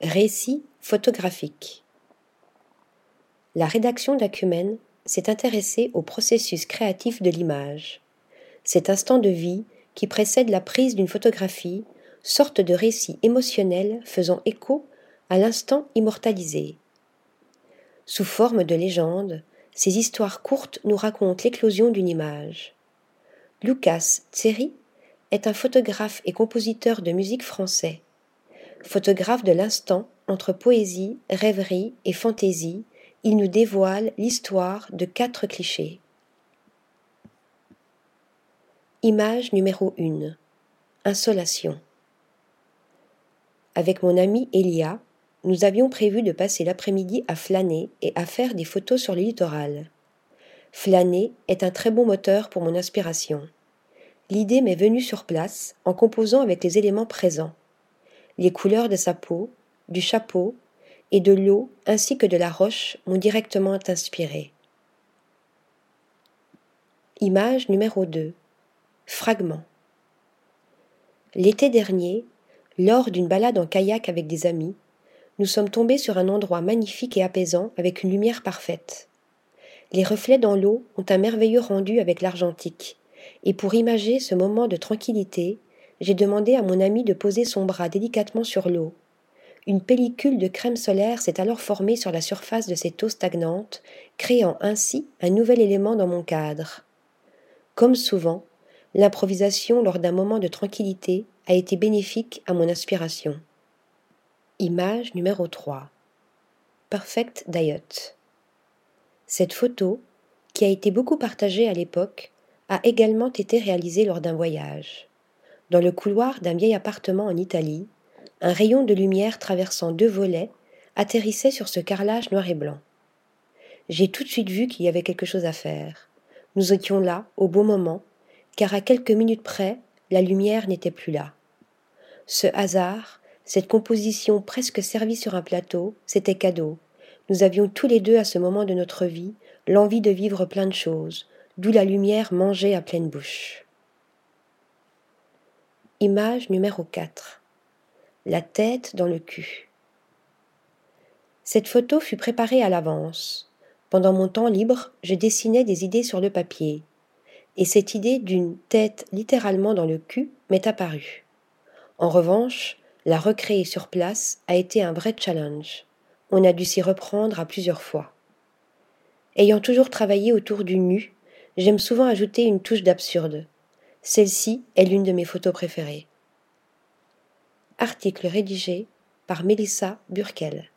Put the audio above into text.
Récit photographique. La rédaction d'Acumen s'est intéressée au processus créatif de l'image. Cet instant de vie qui précède la prise d'une photographie, sorte de récit émotionnel faisant écho à l'instant immortalisé. Sous forme de légende, ces histoires courtes nous racontent l'éclosion d'une image. Lucas Tseri est un photographe et compositeur de musique français Photographe de l'instant entre poésie, rêverie et fantaisie, il nous dévoile l'histoire de quatre clichés. Image numéro 1. Insolation. Avec mon ami Elia, nous avions prévu de passer l'après-midi à flâner et à faire des photos sur le littoral. Flâner est un très bon moteur pour mon inspiration. L'idée m'est venue sur place en composant avec les éléments présents les couleurs de sa peau, du chapeau et de l'eau ainsi que de la roche m'ont directement inspiré. Image numéro 2. Fragment. L'été dernier, lors d'une balade en kayak avec des amis, nous sommes tombés sur un endroit magnifique et apaisant avec une lumière parfaite. Les reflets dans l'eau ont un merveilleux rendu avec l'argentique, et pour imager ce moment de tranquillité, j'ai demandé à mon ami de poser son bras délicatement sur l'eau. Une pellicule de crème solaire s'est alors formée sur la surface de cette eau stagnante, créant ainsi un nouvel élément dans mon cadre. Comme souvent, l'improvisation lors d'un moment de tranquillité a été bénéfique à mon inspiration. Image numéro 3. Perfect Diet. Cette photo, qui a été beaucoup partagée à l'époque, a également été réalisée lors d'un voyage. Dans le couloir d'un vieil appartement en Italie, un rayon de lumière traversant deux volets atterrissait sur ce carrelage noir et blanc. J'ai tout de suite vu qu'il y avait quelque chose à faire. Nous étions là, au bon moment, car à quelques minutes près, la lumière n'était plus là. Ce hasard, cette composition presque servie sur un plateau, c'était cadeau. Nous avions tous les deux à ce moment de notre vie l'envie de vivre plein de choses, d'où la lumière mangeait à pleine bouche. Image numéro 4. La tête dans le cul. Cette photo fut préparée à l'avance. Pendant mon temps libre, je dessinais des idées sur le papier. Et cette idée d'une tête littéralement dans le cul m'est apparue. En revanche, la recréer sur place a été un vrai challenge. On a dû s'y reprendre à plusieurs fois. Ayant toujours travaillé autour du nu, j'aime souvent ajouter une touche d'absurde. Celle-ci est l'une de mes photos préférées. Article rédigé par Mélissa Burkel.